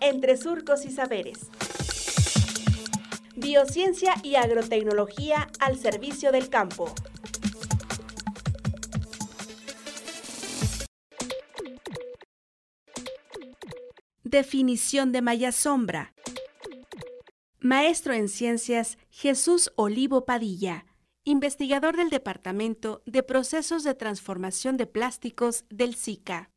entre surcos y saberes. Biociencia y agrotecnología al servicio del campo. Definición de malla sombra. Maestro en Ciencias Jesús Olivo Padilla, investigador del Departamento de Procesos de Transformación de Plásticos del SICA.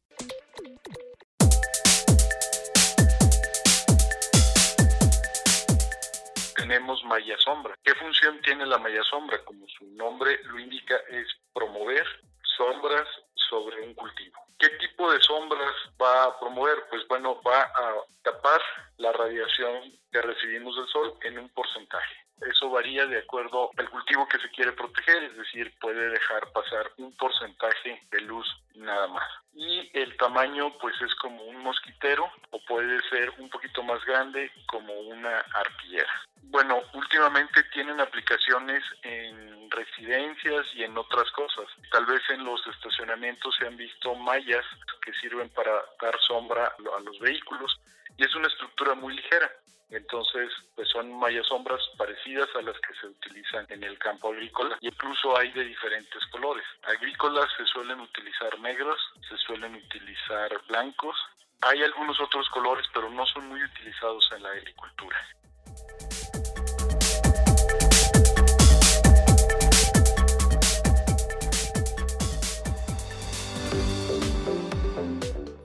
Tenemos malla sombra. ¿Qué función tiene la malla sombra? Como su nombre lo indica, es promover sombras sobre un cultivo. ¿Qué tipo de sombras va a promover? Pues bueno, va a tapar la radiación que recibimos del sol en un porcentaje. Eso varía de acuerdo al cultivo que se quiere proteger, es decir, puede dejar pasar un porcentaje de luz nada más. Y el tamaño pues es como un mosquitero o puede ser un poquito más grande como una arpillera. Bueno, últimamente tienen aplicaciones en residencias y en otras cosas. Tal vez en los estacionamientos se han visto mallas que sirven para dar sombra a los vehículos y es una estructura muy ligera. Entonces, pues son mallas sombras parecidas a las que se utilizan en el campo agrícola y incluso hay de diferentes colores. Agrícolas se suelen utilizar negros, se suelen utilizar blancos. Hay algunos otros colores, pero no son muy utilizados en la agricultura.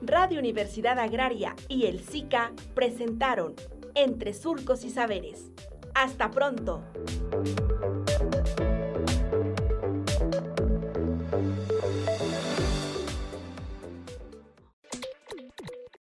Radio Universidad Agraria y el SICA presentaron Entre Surcos y Saberes. Hasta pronto.